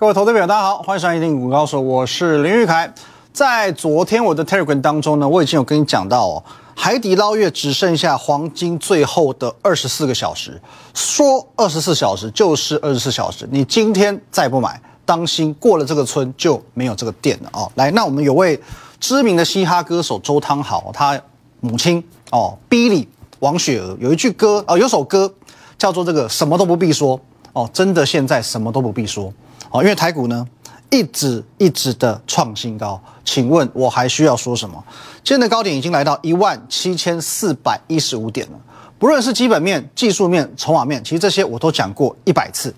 各位投资朋友，大家好，欢迎收看《一定股高手》，我是林玉凯。在昨天我的 Telegram 当中呢，我已经有跟你讲到哦，海底捞月只剩下黄金最后的二十四个小时，说二十四小时就是二十四小时，你今天再不买，当心过了这个村就没有这个店了哦。来，那我们有位知名的嘻哈歌手周汤豪，他母亲哦，Billy 王雪娥有一句歌哦，有首歌叫做这个什么都不必说哦，真的现在什么都不必说。哦，因为台股呢一直一直的创新高，请问我还需要说什么？今天的高点已经来到一万七千四百一十五点了。不论是基本面、技术面、筹码面，其实这些我都讲过一百次。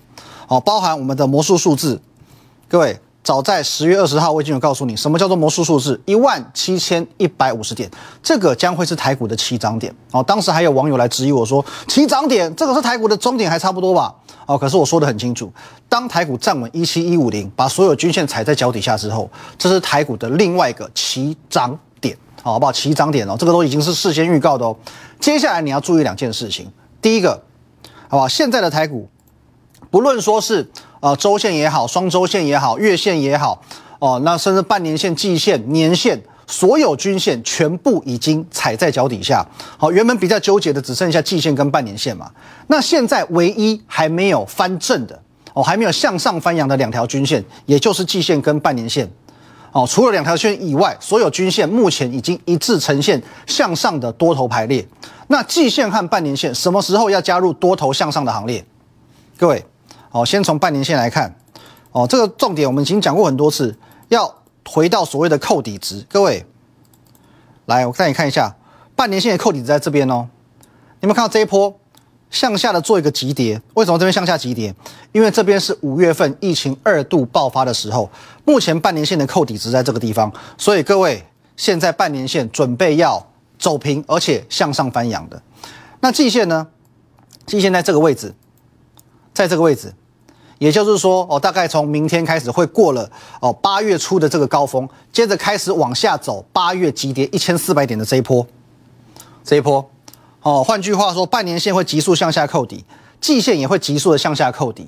哦，包含我们的魔术数字，各位。早在十月二十号，我已经有告诉你什么叫做魔术数字一万七千一百五十点，这个将会是台股的起涨点哦。当时还有网友来质疑我说，起涨点这个是台股的终点还差不多吧？哦，可是我说的很清楚，当台股站稳一七一五零，把所有均线踩在脚底下之后，这是台股的另外一个起涨点，好不好？起涨点哦，这个都已经是事先预告的哦。接下来你要注意两件事情，第一个，好吧，现在的台股，不论说是。呃，周线也好，双周线也好，月线也好，哦，那甚至半年线、季线、年线，所有均线全部已经踩在脚底下。好，原本比较纠结的只剩下季线跟半年线嘛。那现在唯一还没有翻正的，哦，还没有向上翻扬的两条均线，也就是季线跟半年线。哦，除了两条线以外，所有均线目前已经一致呈现向上的多头排列。那季线和半年线什么时候要加入多头向上的行列？各位。哦，先从半年线来看，哦，这个重点我们已经讲过很多次，要回到所谓的扣底值。各位，来，我带你看一下半年线的扣底值在这边哦。你们看到这一波向下的做一个急跌，为什么这边向下急跌？因为这边是五月份疫情二度爆发的时候，目前半年线的扣底值在这个地方，所以各位现在半年线准备要走平，而且向上翻扬的。那季线呢？季线在这个位置，在这个位置。也就是说，哦，大概从明天开始会过了哦，八月初的这个高峰，接着开始往下走，八月急跌一千四百点的这一波，这一波，哦，换句话说，半年线会急速向下扣底，季线也会急速的向下扣底。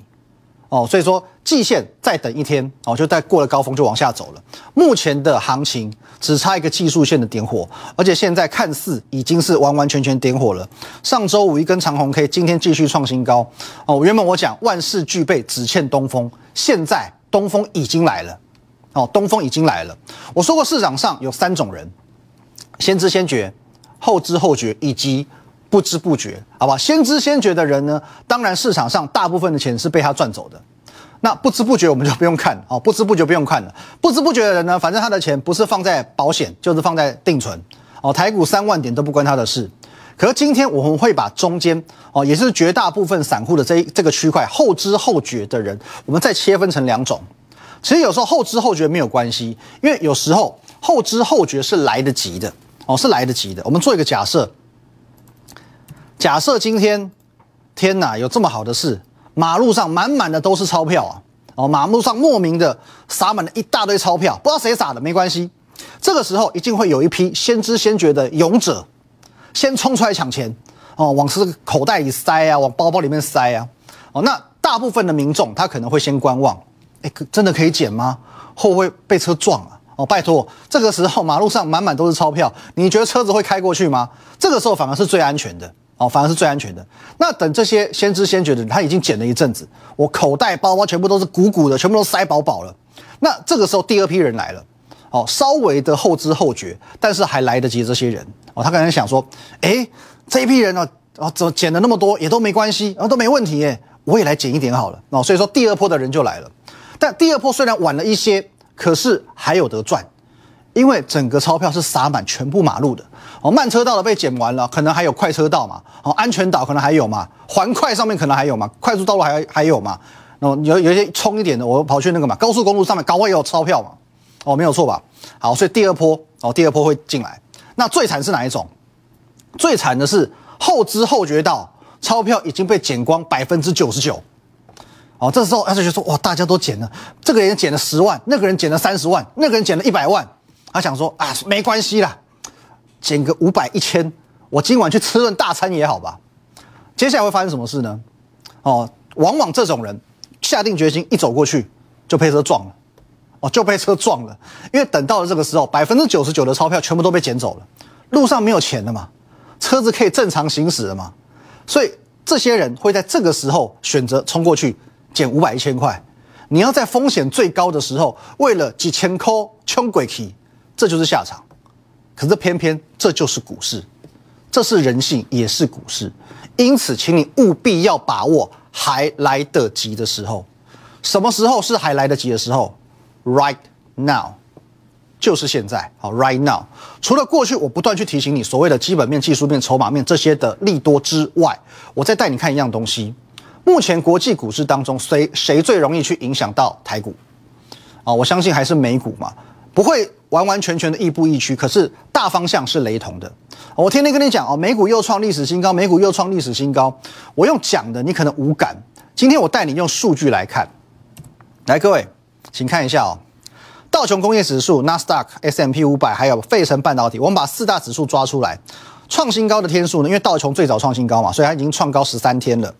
哦，所以说季线再等一天哦，就再过了高峰就往下走了。目前的行情只差一个技术线的点火，而且现在看似已经是完完全全点火了。上周五一根长红 K，今天继续创新高。哦，原本我讲万事俱备，只欠东风，现在东风已经来了。哦，东风已经来了。我说过市场上有三种人：先知先觉、后知后觉以及。不知不觉，好吧，先知先觉的人呢，当然市场上大部分的钱是被他赚走的。那不知不觉我们就不用看哦，不知不觉不用看了。不知不觉的人呢，反正他的钱不是放在保险，就是放在定存哦。台股三万点都不关他的事。可是今天我们会把中间哦，也是绝大部分散户的这这个区块后知后觉的人，我们再切分成两种。其实有时候后知后觉没有关系，因为有时候后知后觉是来得及的哦，是来得及的。我们做一个假设。假设今天，天哪，有这么好的事，马路上满满的都是钞票啊！哦，马路上莫名的撒满了一大堆钞票，不知道谁撒的，没关系。这个时候一定会有一批先知先觉的勇者，先冲出来抢钱哦，往这个口袋里塞啊，往包包里面塞啊。哦，那大部分的民众他可能会先观望，哎，真的可以捡吗？会不会被车撞啊？哦，拜托，这个时候马路上满满都是钞票，你觉得车子会开过去吗？这个时候反而是最安全的。哦，反而是最安全的。那等这些先知先觉的人，他已经捡了一阵子，我口袋包包全部都是鼓鼓的，全部都塞饱饱了。那这个时候第二批人来了，哦，稍微的后知后觉，但是还来得及。这些人哦，他可能想说，哎，这一批人呢，哦，怎么捡了那么多也都没关系，然后都没问题耶，我也来捡一点好了。哦，所以说第二波的人就来了。但第二波虽然晚了一些，可是还有得赚。因为整个钞票是撒满全部马路的哦，慢车道的被剪完了，可能还有快车道嘛，哦，安全岛可能还有嘛，环快上面可能还有嘛，快速道路还还有嘛，哦，有有一些冲一点的，我跑去那个嘛，高速公路上面搞也有钞票嘛，哦，没有错吧？好，所以第二波哦，第二波会进来。那最惨是哪一种？最惨的是后知后觉到钞票已经被剪光百分之九十九，哦，这时候他就觉得说哇，大家都捡了，这个人捡了十万，那个人捡了三十万，那个人捡了一百万。他想说啊，没关系啦，减个五百一千，我今晚去吃顿大餐也好吧。接下来会发生什么事呢？哦，往往这种人下定决心一走过去，就被车撞了，哦，就被车撞了。因为等到了这个时候，百分之九十九的钞票全部都被捡走了，路上没有钱了嘛，车子可以正常行驶了嘛，所以这些人会在这个时候选择冲过去捡五百一千块。你要在风险最高的时候，为了几千块穷鬼去，这就是下场。可是偏偏这就是股市，这是人性，也是股市。因此，请你务必要把握还来得及的时候。什么时候是还来得及的时候？Right now，就是现在。好，Right now。除了过去我不断去提醒你所谓的基本面、技术面、筹码面这些的利多之外，我再带你看一样东西。目前国际股市当中，谁谁最容易去影响到台股？啊，我相信还是美股嘛，不会完完全全的亦步亦趋。可是大方向是雷同的。我天天跟你讲哦，美股又创历史新高，美股又创历史新高。我用讲的，你可能无感。今天我带你用数据来看。来，各位，请看一下哦，道琼工业指数、纳斯达克、S M P 五百，还有费城半导体，我们把四大指数抓出来，创新高的天数呢？因为道琼最早创新高嘛，所以它已经创高十三天了。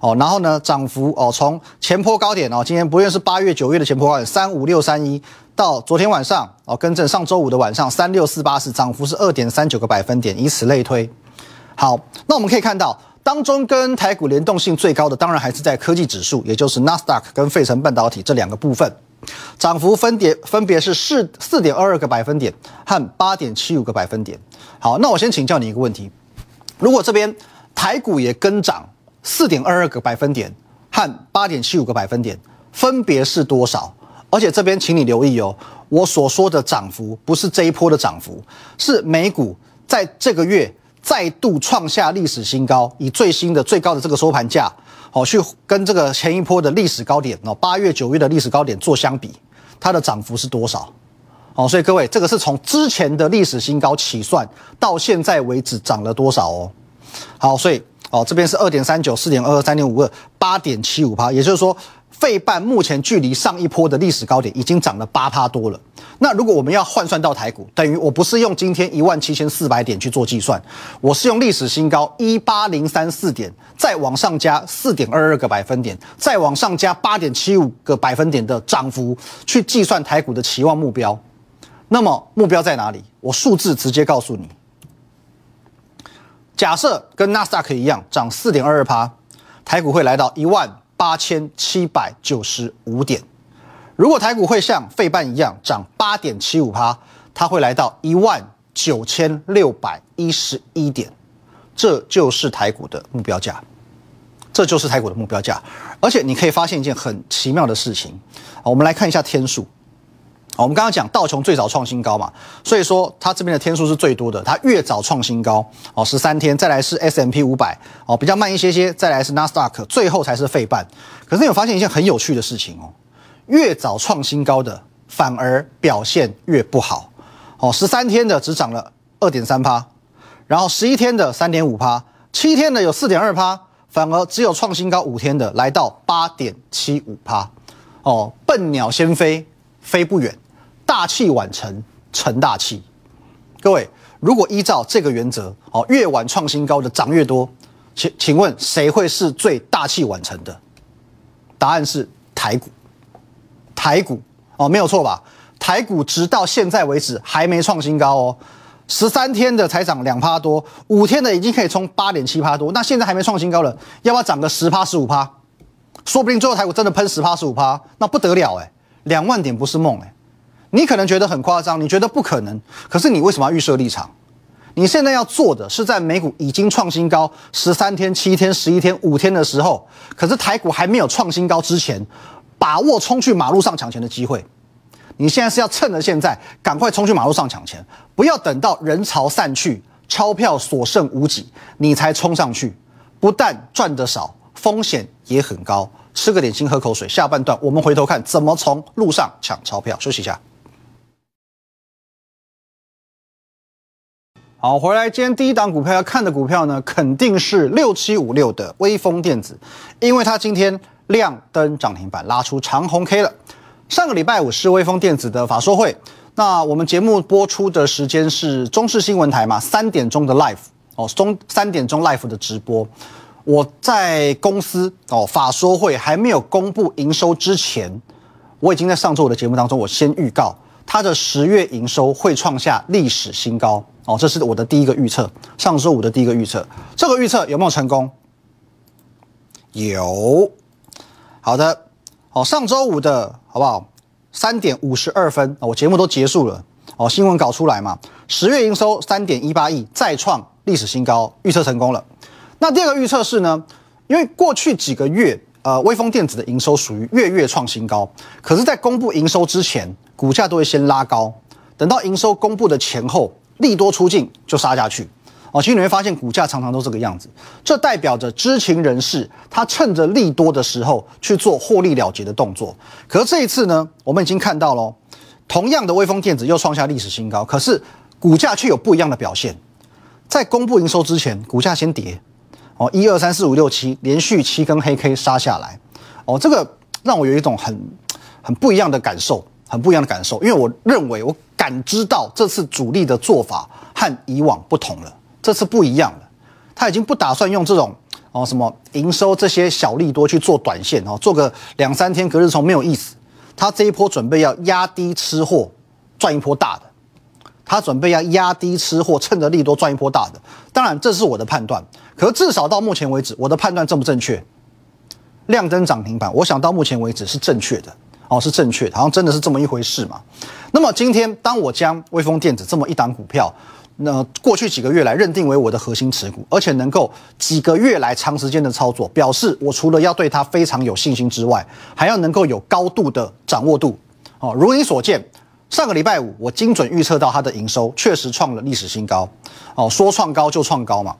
哦，然后呢，涨幅哦，从前坡高点哦，今天不论是八月、九月的前坡高点三五六三一，到昨天晚上哦，更正上周五的晚上三六四八四，涨幅是二点三九个百分点，以此类推。好，那我们可以看到。当中跟台股联动性最高的，当然还是在科技指数，也就是纳斯达克跟费城半导体这两个部分，涨幅分别分别是四四点二二个百分点和八点七五个百分点。好，那我先请教你一个问题：如果这边台股也跟涨四点二二个百分点和八点七五个百分点，分别是多少？而且这边请你留意哦，我所说的涨幅不是这一波的涨幅，是美股在这个月。再度创下历史新高，以最新的最高的这个收盘价，哦，去跟这个前一波的历史高点哦，八月九月的历史高点做相比，它的涨幅是多少？哦，所以各位，这个是从之前的历史新高起算，到现在为止涨了多少哦？好，所以哦，这边是二点三九、四点二二、三点五二、八点七五趴，也就是说。费半目前距离上一波的历史高点已经涨了八趴多了。那如果我们要换算到台股，等于我不是用今天一万七千四百点去做计算，我是用历史新高一八零三四点，再往上加四点二二个百分点，再往上加八点七五个百分点的涨幅去计算台股的期望目标。那么目标在哪里？我数字直接告诉你。假设跟纳斯达克一样涨四点二二趴，台股会来到一万。八千七百九十五点，如果台股会像费半一样涨八点七五趴，它会来到一万九千六百一十一点，这就是台股的目标价，这就是台股的目标价。而且你可以发现一件很奇妙的事情，我们来看一下天数。我们刚刚讲道琼最早创新高嘛，所以说它这边的天数是最多的，它越早创新高哦，十三天，再来是 S M P 五百哦，比较慢一些些，再来是纳斯达克，最后才是费半。可是你有发现一件很有趣的事情哦，越早创新高的反而表现越不好哦，十三天的只涨了二点三趴，然后十一天的三点五趴，七天的有四点二趴，反而只有创新高五天的来到八点七五趴哦，笨鸟先飞，飞不远。大器晚成，成大器。各位，如果依照这个原则，哦，越晚创新高的涨越多，请请问谁会是最大器晚成的？答案是台股。台股哦，没有错吧？台股直到现在为止还没创新高哦，十三天的才涨两趴多，五天的已经可以冲八点七趴多，那现在还没创新高了，要不要涨个十趴十五趴？说不定最后台股真的喷十趴十五趴，那不得了哎，两万点不是梦哎。你可能觉得很夸张，你觉得不可能，可是你为什么要预设立场？你现在要做的是在美股已经创新高十三天、七天、十一天、五天的时候，可是台股还没有创新高之前，把握冲去马路上抢钱的机会。你现在是要趁着现在赶快冲去马路上抢钱，不要等到人潮散去、钞票所剩无几，你才冲上去，不但赚得少，风险也很高。吃个点心，喝口水。下半段我们回头看怎么从路上抢钞票。休息一下。好，回来。今天第一档股票要看的股票呢，肯定是六七五六的微风电子，因为它今天亮灯涨停板，拉出长红 K 了。上个礼拜五是微风电子的法说会，那我们节目播出的时间是中视新闻台嘛，三点钟的 live 哦，中三点钟 live 的直播。我在公司哦，法说会还没有公布营收之前，我已经在上周我的节目当中，我先预告它的十月营收会创下历史新高哦，这是我的第一个预测。上周五的第一个预测，这个预测有没有成功？有。好的，哦，上周五的好不好？三点五十二分，我节目都结束了哦，新闻稿出来嘛？十月营收三点一八亿，再创历史新高，预测成功了。那第二个预测是呢？因为过去几个月，呃，微风电子的营收属于月月创新高，可是，在公布营收之前，股价都会先拉高，等到营收公布的前后，利多出尽就杀下去。哦，其实你会发现股价常常都这个样子，这代表着知情人士他趁着利多的时候去做获利了结的动作。可是这一次呢，我们已经看到喽，同样的微风电子又创下历史新高，可是股价却有不一样的表现。在公布营收之前，股价先跌，哦，一二三四五六七连续七根黑 K 杀下来，哦，这个让我有一种很很不一样的感受，很不一样的感受，因为我认为我感知到这次主力的做法和以往不同了。这次不一样了，他已经不打算用这种哦什么营收这些小利多去做短线哦，做个两三天隔日冲没有意思。他这一波准备要压低吃货，赚一波大的。他准备要压低吃货，趁着利多赚一波大的。当然这是我的判断，可至少到目前为止，我的判断正不正确？亮灯涨停板，我想到目前为止是正确的哦，是正确的，好像真的是这么一回事嘛。那么今天当我将微风电子这么一档股票。那过去几个月来认定为我的核心持股，而且能够几个月来长时间的操作，表示我除了要对它非常有信心之外，还要能够有高度的掌握度。哦，如你所见，上个礼拜五我精准预测到它的营收确实创了历史新高。哦，说创高就创高嘛。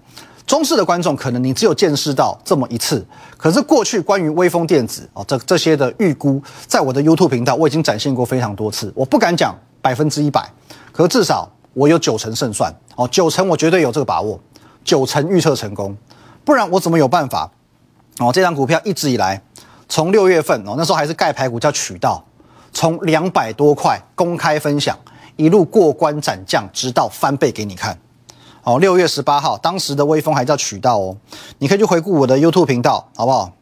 中式的观众可能你只有见识到这么一次，可是过去关于微风电子哦这这些的预估，在我的 YouTube 频道我已经展现过非常多次。我不敢讲百分之一百，可至少。我有九成胜算哦，九成我绝对有这个把握，九成预测成功，不然我怎么有办法？哦，这张股票一直以来，从六月份哦，那时候还是盖牌股叫渠道，从两百多块公开分享，一路过关斩将，直到翻倍给你看。哦，六月十八号，当时的微风还叫渠道哦，你可以去回顾我的 YouTube 频道，好不好？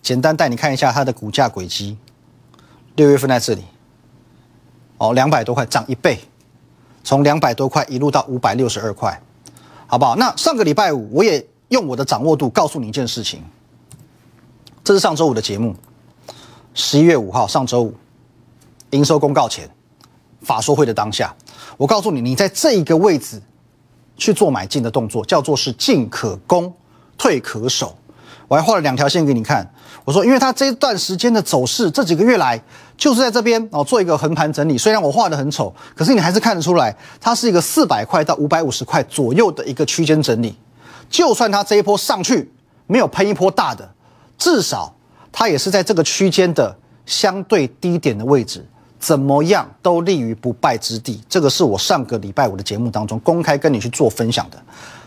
简单带你看一下它的股价轨迹，六月份在这里，哦，两百多块涨一倍。从两百多块一路到五百六十二块，好不好？那上个礼拜五，我也用我的掌握度告诉你一件事情。这是上周五的节目，十一月五号，上周五，营收公告前，法说会的当下，我告诉你，你在这一个位置去做买进的动作，叫做是进可攻，退可守。我还画了两条线给你看。我说，因为它这段时间的走势，这几个月来就是在这边哦做一个横盘整理。虽然我画的很丑，可是你还是看得出来，它是一个四百块到五百五十块左右的一个区间整理。就算它这一波上去没有喷一波大的，至少它也是在这个区间的相对低点的位置，怎么样都立于不败之地。这个是我上个礼拜五的节目当中公开跟你去做分享的。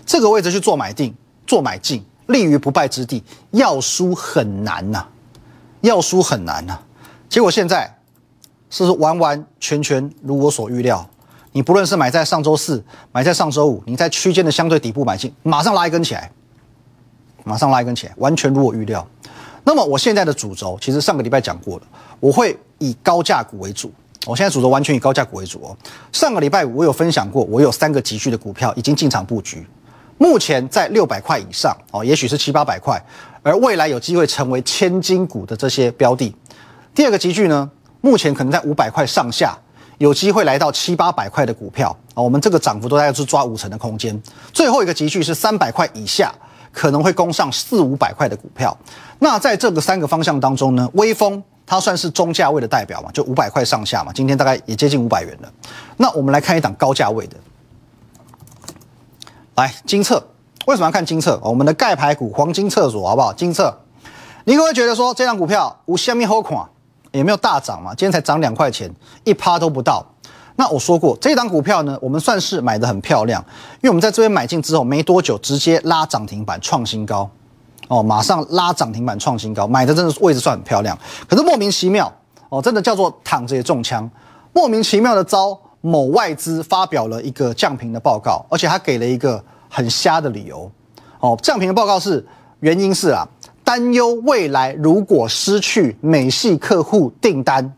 这个位置去做买定、做买进。立于不败之地，要输很难呐，要输很难呐。结果现在是完完全全如我所预料。你不论是买在上周四，买在上周五，你在区间的相对底部买进，马上拉一根起来，马上拉一根起来，完全如我预料。那么我现在的主轴，其实上个礼拜讲过了，我会以高价股为主。我现在主轴完全以高价股为主哦。上个礼拜五我有分享过，我有三个急需的股票已经进场布局。目前在六百块以上哦，也许是七八百块，而未来有机会成为千金股的这些标的。第二个集聚呢，目前可能在五百块上下，有机会来到七八百块的股票啊，我们这个涨幅都大概是抓五成的空间。最后一个集聚是三百块以下，可能会攻上四五百块的股票。那在这个三个方向当中呢，微风它算是中价位的代表嘛，就五百块上下嘛，今天大概也接近五百元了。那我们来看一档高价位的。来金策，为什么要看金策？我们的盖牌股黄金厕所好不好？金策，你可能会觉得说这张股票无下面好款，也没有大涨嘛，今天才涨两块钱，一趴都不到。那我说过，这档股票呢，我们算是买的很漂亮，因为我们在这边买进之后没多久，直接拉涨停板创新高，哦，马上拉涨停板创新高，买的真的位置算很漂亮。可是莫名其妙，哦，真的叫做躺着也中枪，莫名其妙的招。某外资发表了一个降频的报告，而且他给了一个很瞎的理由。哦，降频的报告是原因是啊，担忧未来如果失去美系客户订单，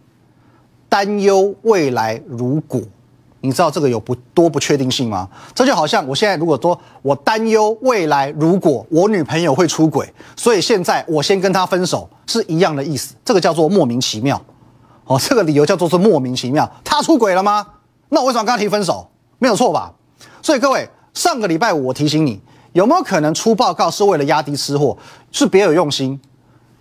担忧未来如果，你知道这个有不多不确定性吗？这就好像我现在如果说我担忧未来如果我女朋友会出轨，所以现在我先跟她分手是一样的意思。这个叫做莫名其妙。哦，这个理由叫做是莫名其妙。她出轨了吗？那我为什么跟她提分手？没有错吧？所以各位，上个礼拜五我提醒你。有没有可能出报告是为了压低吃货？是别有用心，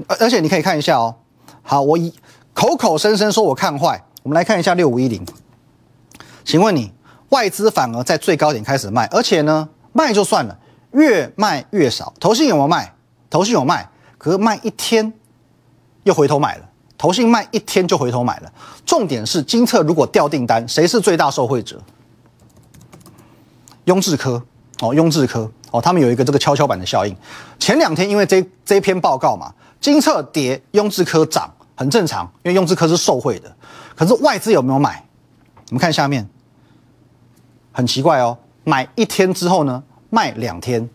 而而且你可以看一下哦。好，我以口口声声说我看坏，我们来看一下六五一零。请问你外资反而在最高点开始卖，而且呢卖就算了，越卖越少。投信有没有卖？投信有卖，可是卖一天又回头买了。投信卖一天就回头买了。重点是金策如果掉订单，谁是最大受惠者？雍智科哦，雍智科。哦，他们有一个这个跷跷板的效应。前两天因为这这篇报告嘛，金策跌，雍智科涨，很正常，因为雍智科是受惠的。可是外资有没有买？我们看下面，很奇怪哦，买一天之后呢，卖两天，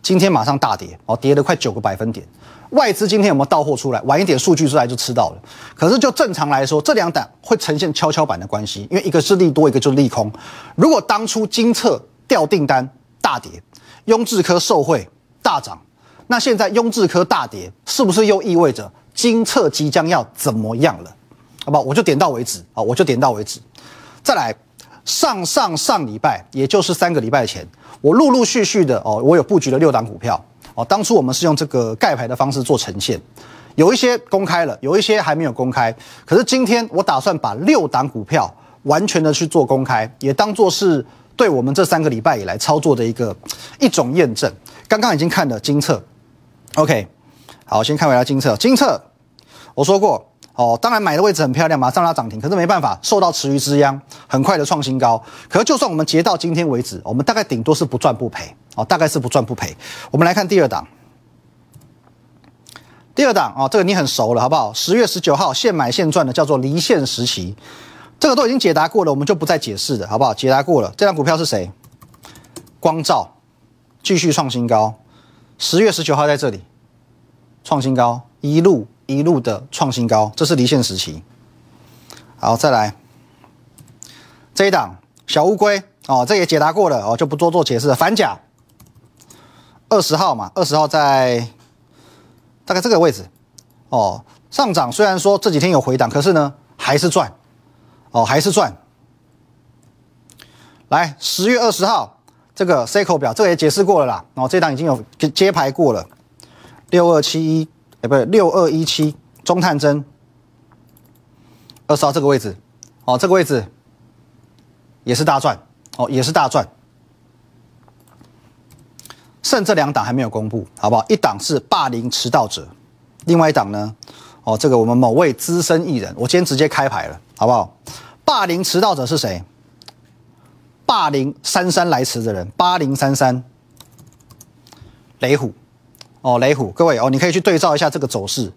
今天马上大跌，哦，跌了快九个百分点。外资今天有没有到货出来？晚一点数据出来就吃到了。可是就正常来说，这两档会呈现跷跷板的关系，因为一个是利多，一个就是利空。如果当初金策掉订单大跌。雍智科受贿大涨，那现在雍智科大跌，是不是又意味着金策即将要怎么样了？好不好？我就点到为止啊，我就点到为止。再来，上上上礼拜，也就是三个礼拜前，我陆陆续续的哦，我有布局了六档股票哦。当初我们是用这个盖牌的方式做呈现，有一些公开了，有一些还没有公开。可是今天我打算把六档股票完全的去做公开，也当做是。对我们这三个礼拜以来操作的一个一种验证，刚刚已经看了金策，OK，好，先看回来金策，金策，我说过哦，当然买的位置很漂亮，马上拉涨停，可是没办法，受到池鱼之殃，很快的创新高。可是就算我们截到今天为止，我们大概顶多是不赚不赔哦，大概是不赚不赔。我们来看第二档，第二档哦，这个你很熟了，好不好？十月十九号现买现赚的叫做离线时期。这个都已经解答过了，我们就不再解释了，好不好？解答过了，这张股票是谁？光照，继续创新高，十月十九号在这里创新高，一路一路的创新高，这是离线时期。好，再来这一档小乌龟哦，这也解答过了哦，就不多做解释了。反甲二十号嘛，二十号在大概这个位置哦，上涨虽然说这几天有回档，可是呢还是赚。哦，还是赚。来，十月二十号这个 C 口表，这个也解释过了啦。哦，这档已经有接牌过了。六二七一，哎，不是六二一七中探针。二十号这个位置，哦，这个位置也是大赚，哦，也是大赚。剩这两档还没有公布，好不好？一档是霸凌迟到者，另外一档呢？哦，这个我们某位资深艺人，我今天直接开牌了，好不好？霸凌迟到者是谁？霸凌姗姗来迟的人，八零三三，雷虎，哦，雷虎，各位哦，你可以去对照一下这个走势，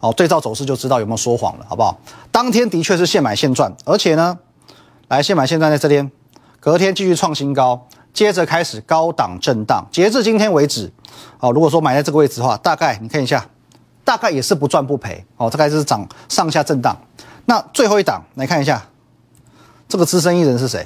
哦，对照走势就知道有没有说谎了，好不好？当天的确是现买现赚，而且呢，来现买现赚在这边，隔天继续创新高，接着开始高档震荡，截至今天为止，哦，如果说买在这个位置的话，大概你看一下。大概也是不赚不赔哦，大概是涨上下震荡。那最后一档来看一下，这个资深艺人是谁？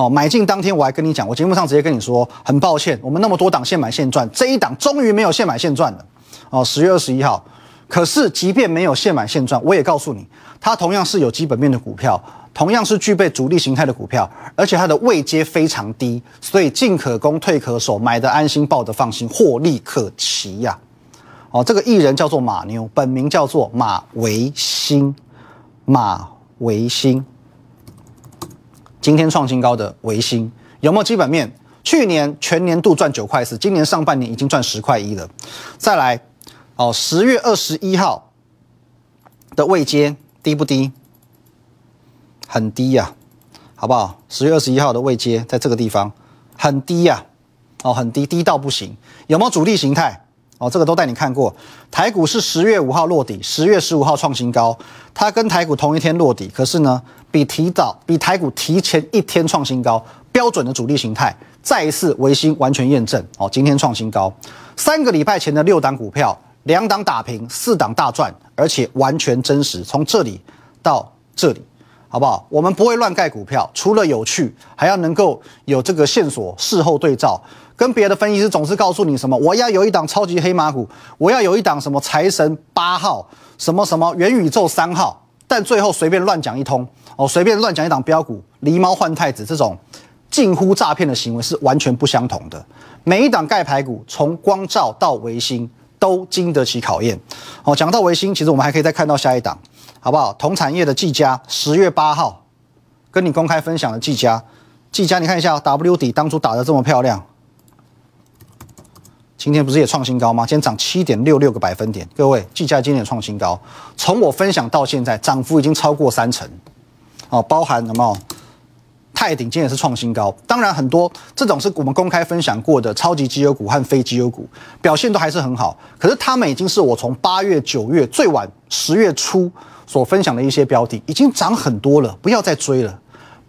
哦，买进当天我还跟你讲，我节目上直接跟你说，很抱歉，我们那么多档现买现赚，这一档终于没有现买现赚了。哦，十月二十一号。可是即便没有现买现赚，我也告诉你，它同样是有基本面的股票，同样是具备主力形态的股票，而且它的位阶非常低，所以进可攻，退可守，买的安心，抱的放心，获利可期呀。哦，这个艺人叫做马妞，本名叫做马维新，马维新，今天创新高的维新有没有基本面？去年全年度赚九块四，今年上半年已经赚十块一了。再来，哦，十月二十一号的位阶低不低？很低呀，好不好？十月二十一号的位阶在这个地方很低呀，哦，很低，低到不行。有没有主力形态？哦，这个都带你看过。台股是十月五号落底，十月十五号创新高。它跟台股同一天落底，可是呢，比提早比台股提前一天创新高，标准的主力形态再一次维新完全验证。哦，今天创新高。三个礼拜前的六档股票，两档打平，四档大赚，而且完全真实，从这里到这里，好不好？我们不会乱盖股票，除了有趣，还要能够有这个线索，事后对照。跟别的分析师总是告诉你什么，我要有一档超级黑马股，我要有一档什么财神八号，什么什么元宇宙三号，但最后随便乱讲一通，哦，随便乱讲一档标股，狸猫换太子这种近乎诈骗的行为是完全不相同的。每一档盖牌股，从光照到维新，都经得起考验。哦，讲到维新，其实我们还可以再看到下一档，好不好？同产业的技嘉，十月八号跟你公开分享的技嘉，技嘉你看一下 W 底当初打的这么漂亮。今天不是也创新高吗？今天涨七点六六个百分点，各位，技嘉今天创新高，从我分享到现在，涨幅已经超过三成，哦，包含什么？泰鼎今天也是创新高。当然，很多这种是我们公开分享过的超级绩优股和非绩优股，表现都还是很好。可是他们已经是我从八月、九月最晚十月初所分享的一些标的，已经涨很多了，不要再追了，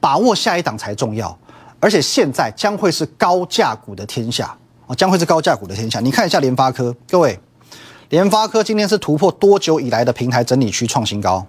把握下一档才重要。而且现在将会是高价股的天下啊。将会是高价股的天下。你看一下联发科，各位，联发科今天是突破多久以来的平台整理区创新高，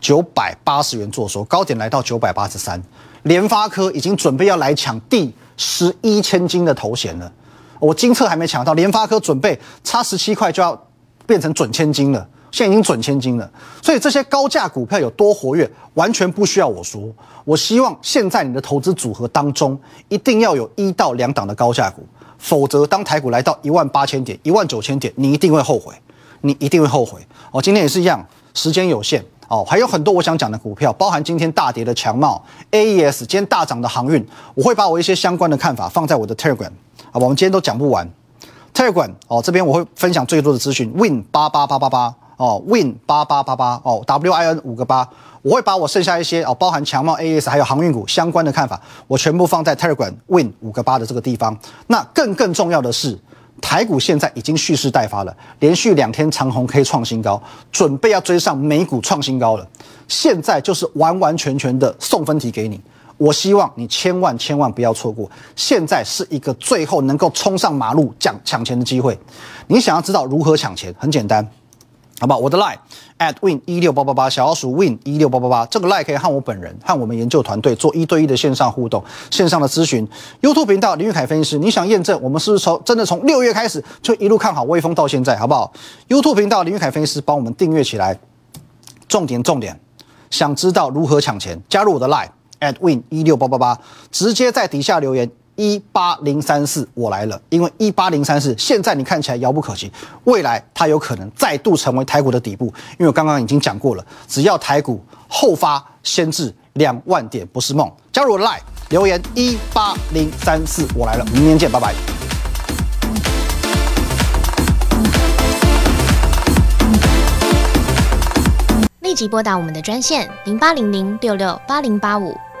九百八十元做收，高点来到九百八十三。联发科已经准备要来抢第十一千金的头衔了。我金策还没抢到，联发科准备差十七块就要变成准千金了，现在已经准千金了。所以这些高价股票有多活跃，完全不需要我说。我希望现在你的投资组合当中，一定要有一到两档的高价股。否则，当台股来到一万八千点、一万九千点，你一定会后悔，你一定会后悔哦。今天也是一样，时间有限哦，还有很多我想讲的股票，包含今天大跌的强茂、AES，今天大涨的航运，我会把我一些相关的看法放在我的 Telegram 啊，我们今天都讲不完。Telegram 哦，这边我会分享最多的资讯，Win 八八八八八哦，Win 八八八八哦，WIN 五个八。我会把我剩下一些哦，包含强茂 A E S 还有航运股相关的看法，我全部放在 Telegram Win 五个八的这个地方。那更更重要的是，台股现在已经蓄势待发了，连续两天长虹可以创新高，准备要追上美股创新高了。现在就是完完全全的送分题给你，我希望你千万千万不要错过。现在是一个最后能够冲上马路抢抢钱的机会。你想要知道如何抢钱？很简单。好不好？我的 line at win 一六八八八，小老鼠 win 一六八八八，这个 line 可以和我本人和我们研究团队做一对一的线上互动、线上的咨询。YouTube 频道林玉凯分析师，你想验证我们是不是从真的从六月开始就一路看好微风到现在，好不好？YouTube 频道林玉凯分析师，帮我们订阅起来。重点重点，想知道如何抢钱？加入我的 line at win 一六八八八，直接在底下留言。一八零三四，我来了。因为一八零三四现在你看起来遥不可及，未来它有可能再度成为台股的底部。因为我刚刚已经讲过了，只要台股后发先至两万点不是梦。加入我的 line 留言一八零三四，我来了。明天见，拜拜。立即拨打我们的专线零八零零六六八零八五。